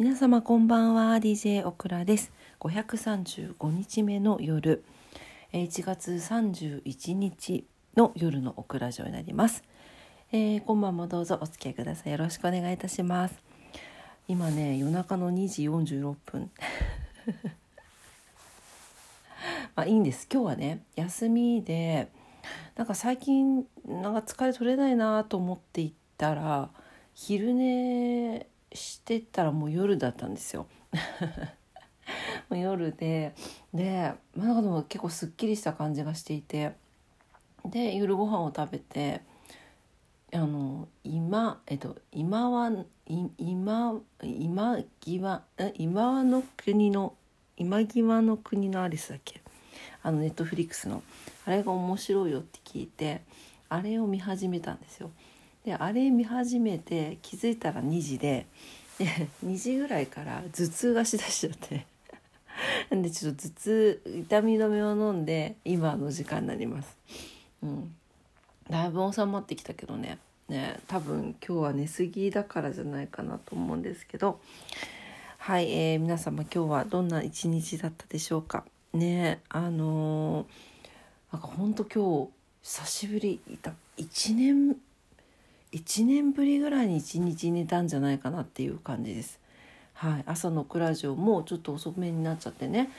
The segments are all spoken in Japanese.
皆様こんばんは DJ オクラです。535日目の夜。1月31日の夜のオクラジオになります、えー、今晩もどうぞお付き合いください。よろしくお願いいたします。今ね夜中の2時46分まあいいんです。今日はね休みでなんか最近なんか疲れ取れないなと思っていったら昼寝してたらもう夜だったんですよ。もう夜でで、まあ、なんかでも結構すっきりした感じがしていてで夜ご飯を食べてあの今えっと今は今今際今はの国の今際の国のアリスだっけ？あのネットフリックスのあれが面白いよって聞いてあれを見始めたんですよ。であれ見始めて気づいたら2時でで2時ぐらいから頭痛がしだしちゃって。なんでちょっと頭痛痛み止めを飲んで今の時間になります。うん、だいぶ収まってきたけどね。ね多分今日は寝すぎだからじゃないかなと思うんですけど。はい、えー、皆様今日はどんな一日だったでしょうか。ねあのー、なんかほんと今日久しぶり。いた1年1年ぶりぐらいに1日寝たんじゃないかなっていう感じです。はい、朝のクラジオもちょっと遅めになっちゃってね。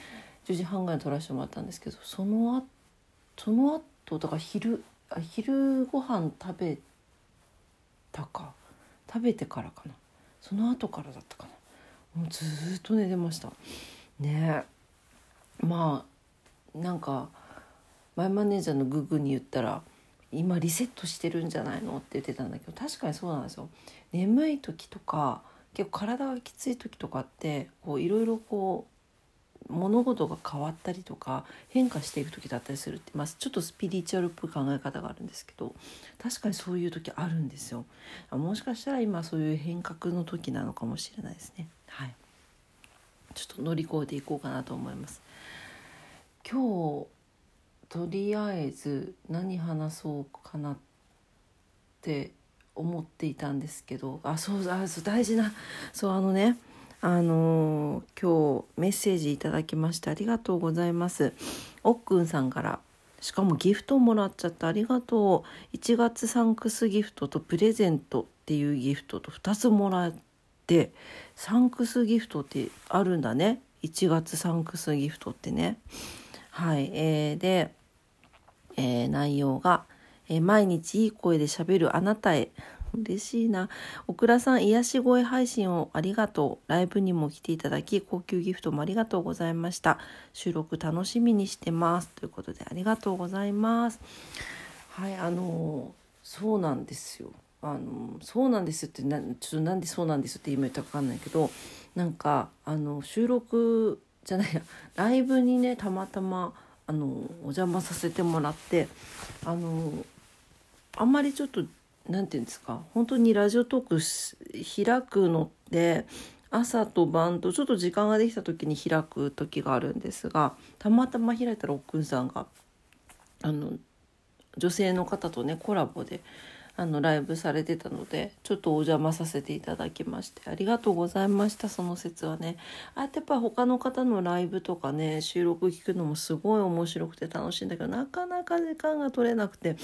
10時半ぐらいに撮らせてもらったんですけどそのあその後だから昼あ昼ご飯食べたか。食べてからかな。その後からだったかな。もうずっと寝てました。ね。まあなんかマイマネージャーのググに言ったら今リセットしてるんじゃないのって言ってたんだけど確かにそうなんですよ。眠い時とか結構体がきつい時とかってこういろいろこう物事が変わったりとか変化していく時だったりするって、まあ、ちょっとスピリチュアルっぽい考え方があるんですけど確かにそういう時あるんですよ。もしかしたら今そういう変革の時なのかもしれないですね。はい。ちょっと乗り越えていこうかなと思います。今日とりあえず何話そうかなって思っていたんですけど。あそうあそう大事な。そうあのねあのー、今日メッセージいただきましてありがとうございます。おっくんさんから。しかもギフトもらっちゃってありがとう。1月サンクスギフトとプレゼントっていうギフトと2つもらってサンクスギフトってあるんだね。1月サンクスギフトってね。はいえー、でえー、内容が、えー、毎日いい声で喋るあなたへ。嬉しいな。オクラさん、癒し声配信をありがとう。ライブにも来ていただき、高級ギフトもありがとうございました。収録楽しみにしてます。ということで、ありがとうございます。はい、あのそうなんですよ。あのそうなんですってなちょっとなんでそうなんですって今言ったか分かんないけどなんかあの収録じゃないやライブにねたまたまあのお邪魔させてもらってあのあんまりちょっと何て言うんですか本当にラジオトーク開くのって朝と晩とちょっと時間ができた時に開く時があるんですがたまたま開いたらおっくんさんがあの女性の方とねコラボであのライブされてたのでちょっとお邪魔させていただきましてありがとうございましたその説はね。あやってやっぱ他の方のライブとかね収録聞くのもすごい面白くて楽しいんだけどなかなか時間が取れなくてっ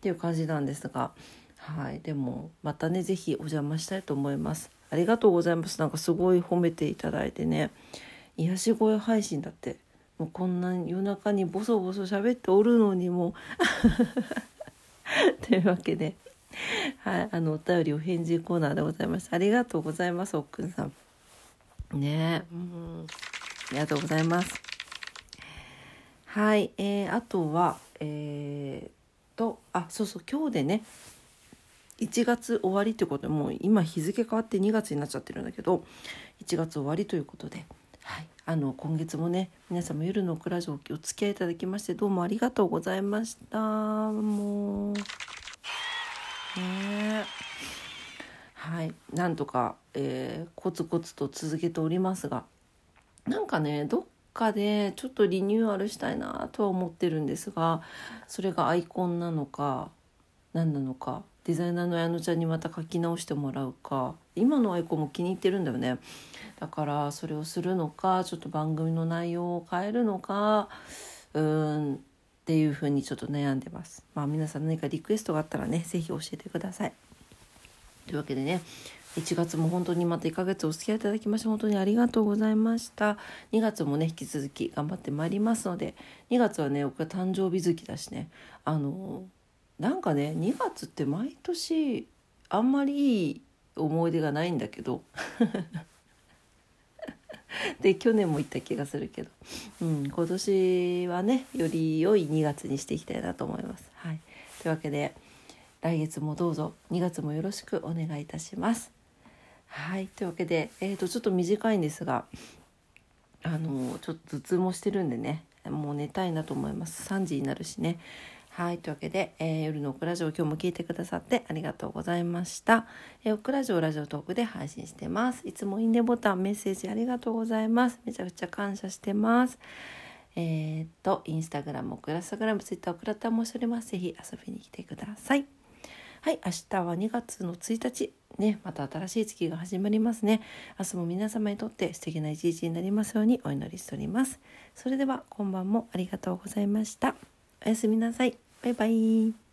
ていう感じなんですが。はいでもまたね是非お邪魔したいと思います。ありがとうございます。なんかすごい褒めていただいてね。癒し声配信だってもうこんな夜中にボソボソ喋っておるのにも。というわけで。はい、あのお便りお返事コーナーでございます。ありがとうございます、おっくんさん。ねうん、ありがとうございます。はい、えー、あとは、えー、と、あ、そうそう、今日でね、1月終わりってことでもう今日付変わって2月になっちゃってるんだけど1月終わりということで、はい、あの今月もね皆様夜のクラジオお付き合いいただきましてどうもありがとうございましたもう。ねはい。なんとか、えー、コツコツと続けておりますがなんかねどっかでちょっとリニューアルしたいなとは思ってるんですがそれがアイコンなのか何なのかデザイナーの矢野ちゃんにまた書き直してもらうか今のアイコンも気に入ってるんだよね。だからそれをするのかちょっと番組の内容を変えるのかうんっていうふうにちょっと悩んでます。まあ皆さん何かリクエストがあったらね是非教えてください。というわけでね1月も本当にまた1ヶ月お付き合いいただきまして本当にありがとうございました。2月もね引き続き頑張ってまいりますので2月はね僕は誕生日月だしねあのなんかね2月って毎年あんまりいい思い出がないんだけど。で去年も行った気がするけど、うん、今年はねより良い2月にしていきたいなと思います。はい、というわけで来月もどうぞ2月もよろしくお願いいたします。はい。というわけで、えーと、ちょっと短いんですがあのちょっと頭痛もしてるんでねもう寝たいなと思います。3時になるしね。はいというわけで、えー、夜のオクラジオ今日も聞いてくださってありがとうございました、えー、オクラジオラジオトークで配信してます。いつもいいねボタンメッセージありがとうございます。めちゃくちゃ感謝してます。えー、っとインスタグラムオクラスタグラムツイッターオクラタもしております。ぜひ遊びに来てください。はい明日は2月の1日。ねまた新しい月が始まりますね。明日も皆様にとって素敵な一日になりますようにお祈りしております。それでは今晩もありがとうございました。おやすみなさい。バイバイ。